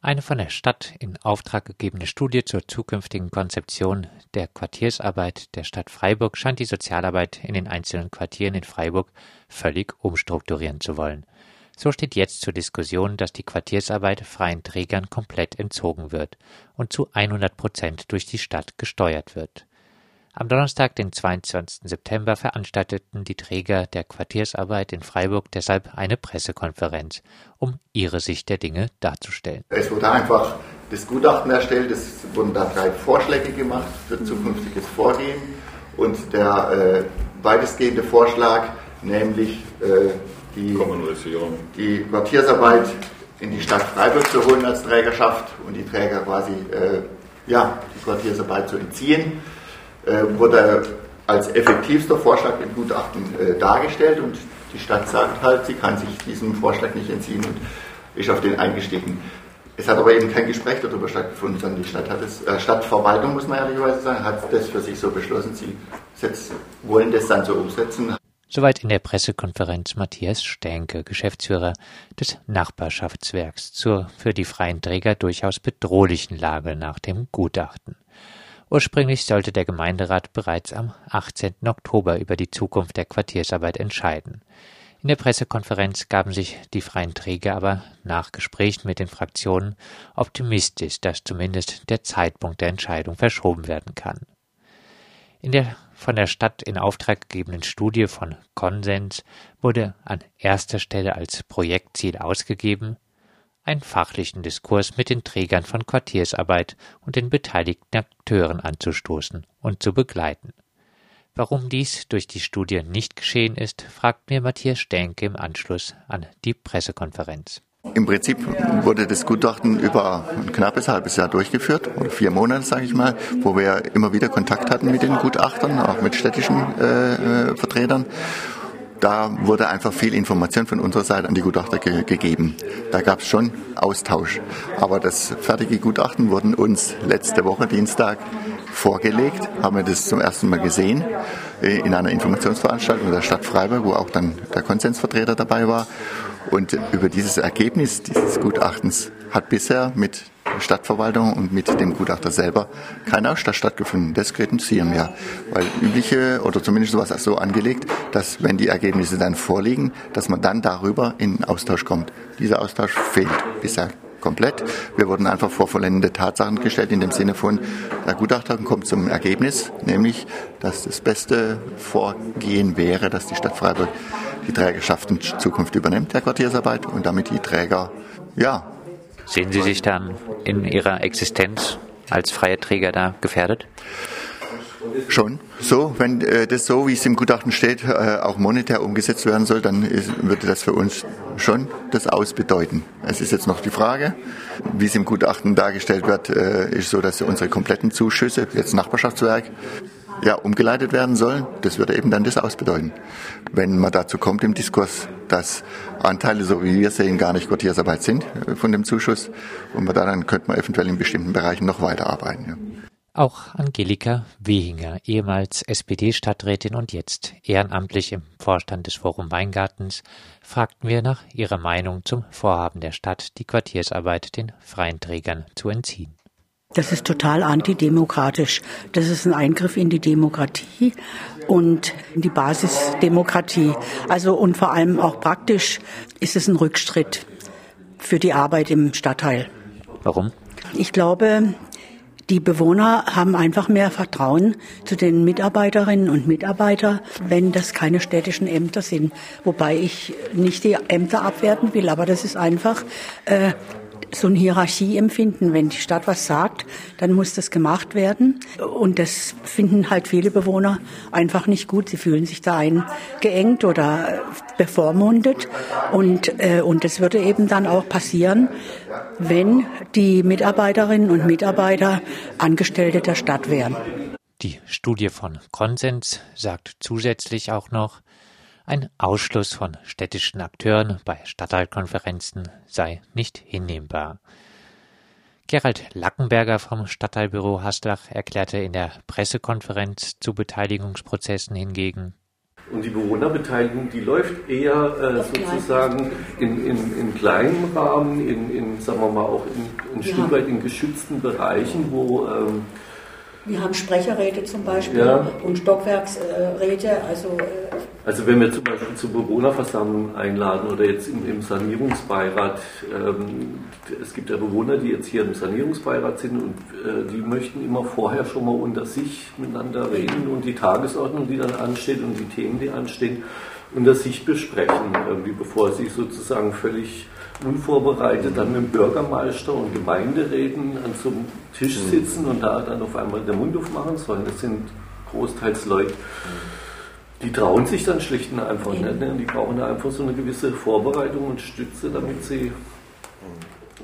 Eine von der Stadt in Auftrag gegebene Studie zur zukünftigen Konzeption der Quartiersarbeit der Stadt Freiburg scheint die Sozialarbeit in den einzelnen Quartieren in Freiburg völlig umstrukturieren zu wollen. So steht jetzt zur Diskussion, dass die Quartiersarbeit freien Trägern komplett entzogen wird und zu 100 Prozent durch die Stadt gesteuert wird. Am Donnerstag, den 22. September, veranstalteten die Träger der Quartiersarbeit in Freiburg deshalb eine Pressekonferenz, um ihre Sicht der Dinge darzustellen. Es wurde einfach das Gutachten erstellt, es wurden da drei Vorschläge gemacht für zukünftiges Vorgehen und der äh, weitestgehende Vorschlag, nämlich äh, die, die Quartiersarbeit in die Stadt Freiburg zu holen als Trägerschaft und die Träger quasi äh, ja, die Quartiersarbeit zu entziehen wurde als effektivster Vorschlag im Gutachten äh, dargestellt und die Stadt sagt halt, sie kann sich diesem Vorschlag nicht entziehen und ist auf den eingestiegen. Es hat aber eben kein Gespräch darüber stattgefunden, sondern die Stadt hat es, äh, Stadtverwaltung, muss man ehrlicherweise sagen, hat das für sich so beschlossen. Sie setz, wollen das dann so umsetzen. Soweit in der Pressekonferenz Matthias Stänke, Geschäftsführer des Nachbarschaftswerks zur für die freien Träger durchaus bedrohlichen Lage nach dem Gutachten. Ursprünglich sollte der Gemeinderat bereits am 18. Oktober über die Zukunft der Quartiersarbeit entscheiden. In der Pressekonferenz gaben sich die freien Träger aber nach Gesprächen mit den Fraktionen optimistisch, dass zumindest der Zeitpunkt der Entscheidung verschoben werden kann. In der von der Stadt in Auftrag gegebenen Studie von Konsens wurde an erster Stelle als Projektziel ausgegeben, einen fachlichen Diskurs mit den Trägern von Quartiersarbeit und den beteiligten Akteuren anzustoßen und zu begleiten. Warum dies durch die Studie nicht geschehen ist, fragt mir Matthias Stenke im Anschluss an die Pressekonferenz. Im Prinzip wurde das Gutachten über ein knappes halbes Jahr durchgeführt, oder vier Monate, sage ich mal, wo wir immer wieder Kontakt hatten mit den Gutachtern, auch mit städtischen äh, äh Vertretern da wurde einfach viel Information von unserer Seite an die Gutachter ge gegeben. Da gab es schon Austausch. Aber das fertige Gutachten wurden uns letzte Woche Dienstag vorgelegt, haben wir das zum ersten Mal gesehen äh, in einer Informationsveranstaltung der Stadt Freiburg, wo auch dann der Konsensvertreter dabei war. Und über dieses Ergebnis dieses Gutachtens hat bisher mit Stadtverwaltung und mit dem Gutachter selber kein Austausch stattgefunden. Das kritisieren wir. Weil übliche, oder zumindest sowas so angelegt, dass wenn die Ergebnisse dann vorliegen, dass man dann darüber in Austausch kommt. Dieser Austausch fehlt bisher komplett. Wir wurden einfach vor vollendete Tatsachen gestellt in dem Sinne von, der Gutachter kommt zum Ergebnis, nämlich, dass das beste Vorgehen wäre, dass die Stadt Freiburg die Trägerschaft in Zukunft übernimmt, der Quartiersarbeit, und damit die Träger, ja, Sehen Sie sich dann in Ihrer Existenz als freie Träger da gefährdet? Schon. So, wenn äh, das so, wie es im Gutachten steht, äh, auch monetär umgesetzt werden soll, dann ist, würde das für uns schon das ausbedeuten. Es ist jetzt noch die Frage, wie es im Gutachten dargestellt wird, äh, ist so, dass unsere kompletten Zuschüsse, jetzt Nachbarschaftswerk, ja, umgeleitet werden sollen. Das würde eben dann das ausbedeuten. Wenn man dazu kommt im Diskurs, dass Anteile, so wie wir sehen, gar nicht Quartiersarbeit sind äh, von dem Zuschuss, und man da dann könnte man eventuell in bestimmten Bereichen noch weiterarbeiten. Ja. Auch Angelika Wehinger, ehemals SPD-Stadträtin und jetzt ehrenamtlich im Vorstand des Forum Weingartens, fragten wir nach ihrer Meinung zum Vorhaben der Stadt, die Quartiersarbeit den freien Trägern zu entziehen. Das ist total antidemokratisch. Das ist ein Eingriff in die Demokratie und in die Basisdemokratie. Also und vor allem auch praktisch ist es ein Rückschritt für die Arbeit im Stadtteil. Warum? Ich glaube, die Bewohner haben einfach mehr Vertrauen zu den Mitarbeiterinnen und Mitarbeitern, wenn das keine städtischen Ämter sind. Wobei ich nicht die Ämter abwerten will, aber das ist einfach äh, so ein Hierarchieempfinden. Wenn die Stadt was sagt, dann muss das gemacht werden. Und das finden halt viele Bewohner einfach nicht gut. Sie fühlen sich da eingeengt oder bevormundet. Und, äh, und das würde eben dann auch passieren, wenn die Mitarbeiterinnen und Mitarbeiter Angestellte der Stadt wären. Die Studie von Konsens sagt zusätzlich auch noch, ein Ausschluss von städtischen Akteuren bei Stadtteilkonferenzen sei nicht hinnehmbar. Gerald Lackenberger vom Stadtteilbüro Haslach erklärte in der Pressekonferenz zu Beteiligungsprozessen hingegen, Und die Bewohnerbeteiligung, die läuft eher äh, sozusagen in, in, in kleinem Rahmen, in, in, sagen wir mal, auch in, ein Stück weit in geschützten Bereichen, wo ähm, wir haben Sprecherräte zum Beispiel ja. und Stockwerksräte. Also, äh, also wenn wir zum Beispiel zur Bewohnerversammlung einladen oder jetzt im, im Sanierungsbeirat, ähm, es gibt ja Bewohner, die jetzt hier im Sanierungsbeirat sind und äh, die möchten immer vorher schon mal unter sich miteinander reden und die Tagesordnung, die dann ansteht und die Themen, die anstehen, unter sich besprechen, irgendwie bevor sie sozusagen völlig unvorbereitet dann mit dem Bürgermeister und Gemeinderäten an so einem Tisch mhm. sitzen und da dann auf einmal den Mund aufmachen sollen. Das sind großteils Leute, die trauen sich dann schlicht und einfach nicht. Ne? Die brauchen da einfach so eine gewisse Vorbereitung und Stütze, damit sie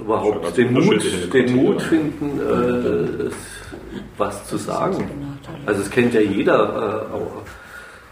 überhaupt den Mut, den Mut finden, äh, was zu sagen. Also es kennt ja jeder äh, auch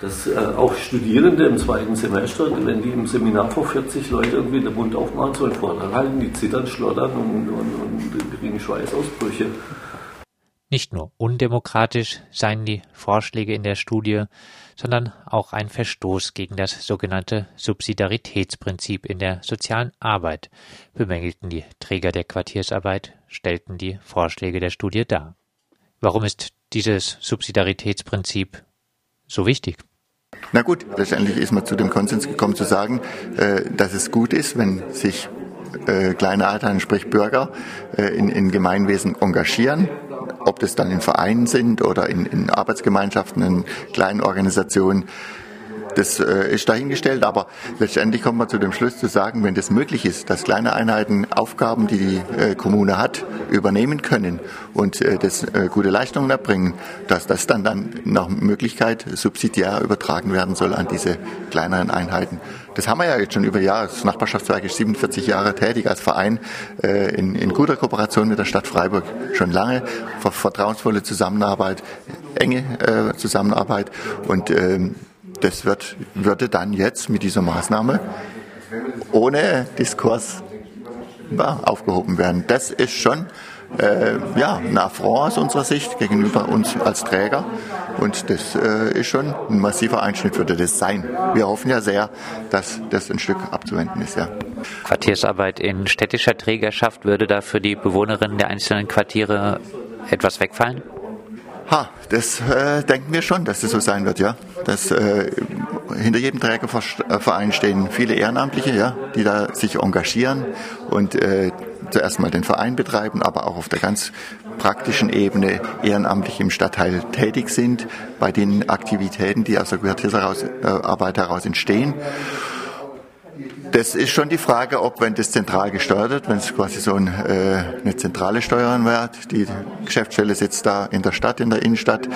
dass äh, auch Studierende im zweiten Semester, wenn die im Seminar vor 40 Leute irgendwie den Mund aufmachen sollen, Vortrag halten, die zittern, schlottern und, und, und kriegen Schweißausbrüche. Nicht nur undemokratisch seien die Vorschläge in der Studie, sondern auch ein Verstoß gegen das sogenannte Subsidiaritätsprinzip in der sozialen Arbeit, bemängelten die Träger der Quartiersarbeit, stellten die Vorschläge der Studie dar. Warum ist dieses Subsidiaritätsprinzip so wichtig? Na gut, letztendlich ist man zu dem Konsens gekommen zu sagen, äh, dass es gut ist, wenn sich äh, kleine Einheiten, sprich Bürger, äh, in, in Gemeinwesen engagieren, ob das dann in Vereinen sind oder in, in Arbeitsgemeinschaften, in kleinen Organisationen. Das äh, ist dahingestellt, aber letztendlich kommt man zu dem Schluss zu sagen, wenn das möglich ist, dass kleine Einheiten Aufgaben, die die äh, Kommune hat, übernehmen können und äh, das äh, gute Leistungen erbringen, dass das dann, dann nach Möglichkeit subsidiär übertragen werden soll an diese kleineren Einheiten. Das haben wir ja jetzt schon über Jahre. Das Nachbarschaftswerk ist 47 Jahre tätig als Verein äh, in, in guter Kooperation mit der Stadt Freiburg schon lange. Vertrauensvolle Zusammenarbeit, enge äh, Zusammenarbeit und ähm, das wird, würde dann jetzt mit dieser Maßnahme ohne Diskurs aufgehoben werden. Das ist schon äh, ja, ein Affront aus unserer Sicht gegenüber uns als Träger. Und das äh, ist schon ein massiver Einschnitt, würde das sein. Wir hoffen ja sehr, dass das ein Stück abzuwenden ist. Ja. Quartiersarbeit in städtischer Trägerschaft, würde da für die Bewohnerinnen der einzelnen Quartiere etwas wegfallen? Ha, das äh, denken wir schon, dass das so sein wird, ja. Dass äh, hinter jedem Trägerverein stehen viele Ehrenamtliche, ja, die da sich engagieren und äh, zuerst mal den Verein betreiben, aber auch auf der ganz praktischen Ebene ehrenamtlich im Stadtteil tätig sind, bei den Aktivitäten, die aus der Quartiersarbeit heraus entstehen. Das ist schon die Frage, ob, wenn das zentral gesteuert wird, wenn es quasi so ein, äh, eine zentrale Steuerung wird, die Geschäftsstelle sitzt da in der Stadt, in der Innenstadt,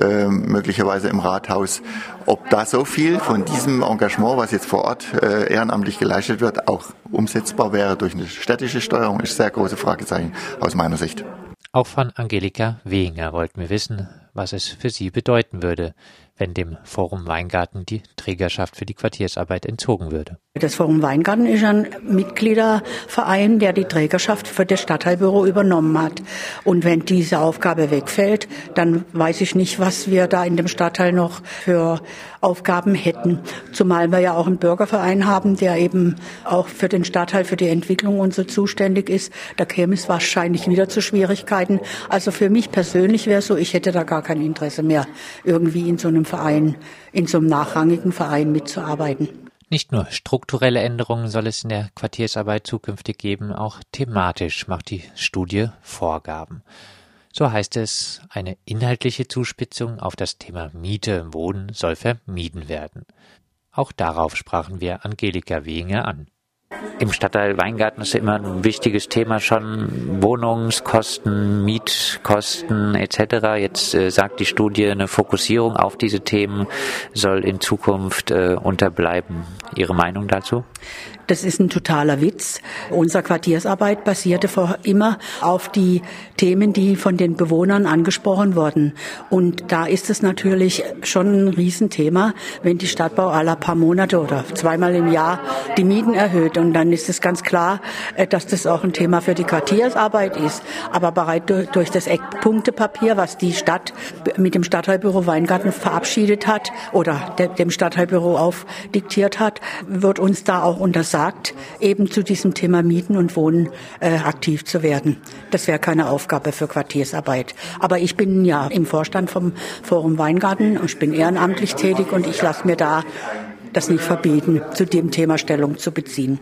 äh, möglicherweise im Rathaus, ob da so viel von diesem Engagement, was jetzt vor Ort äh, ehrenamtlich geleistet wird, auch umsetzbar wäre durch eine städtische Steuerung, ist sehr große Fragezeichen aus meiner Sicht. Auch von Angelika Wehinger wollten wir wissen, was es für sie bedeuten würde, wenn dem Forum Weingarten die Trägerschaft für die Quartiersarbeit entzogen würde. Das Forum Weingarten ist ein Mitgliederverein, der die Trägerschaft für das Stadtteilbüro übernommen hat. Und wenn diese Aufgabe wegfällt, dann weiß ich nicht, was wir da in dem Stadtteil noch für Aufgaben hätten. Zumal wir ja auch einen Bürgerverein haben, der eben auch für den Stadtteil, für die Entwicklung und so zuständig ist. Da käme es wahrscheinlich wieder zu Schwierigkeiten. Also für mich persönlich wäre so, ich hätte da gar kein Interesse mehr, irgendwie in so einem Verein, in so einem nachrangigen Verein mitzuarbeiten. Nicht nur strukturelle Änderungen soll es in der Quartiersarbeit zukünftig geben, auch thematisch macht die Studie Vorgaben. So heißt es, eine inhaltliche Zuspitzung auf das Thema Miete im Wohnen soll vermieden werden. Auch darauf sprachen wir Angelika Wehinger an. Im Stadtteil Weingarten ist immer ein wichtiges Thema schon Wohnungskosten, Mietkosten etc. Jetzt äh, sagt die Studie, eine Fokussierung auf diese Themen soll in Zukunft äh, unterbleiben. Ihre Meinung dazu? Das ist ein totaler Witz. Unsere Quartiersarbeit basierte vor immer auf die Themen, die von den Bewohnern angesprochen wurden. Und da ist es natürlich schon ein Riesenthema, wenn die Stadtbau alle paar Monate oder zweimal im Jahr die Mieten erhöht. Und dann ist es ganz klar, äh, dass das auch ein Thema für die Quartiersarbeit ist. Aber bereits durch das Eckpunktepapier, was die Stadt mit dem Stadtteilbüro Weingarten verabschiedet hat oder dem Stadtteilbüro aufdiktiert hat, wird uns da auch untersagt, eben zu diesem Thema Mieten und Wohnen äh, aktiv zu werden. Das wäre keine Aufgabe für Quartiersarbeit. Aber ich bin ja im Vorstand vom Forum Weingarten und ich bin ehrenamtlich tätig und ich lasse mir da das nicht verbieten, zu dem Thema Stellung zu beziehen.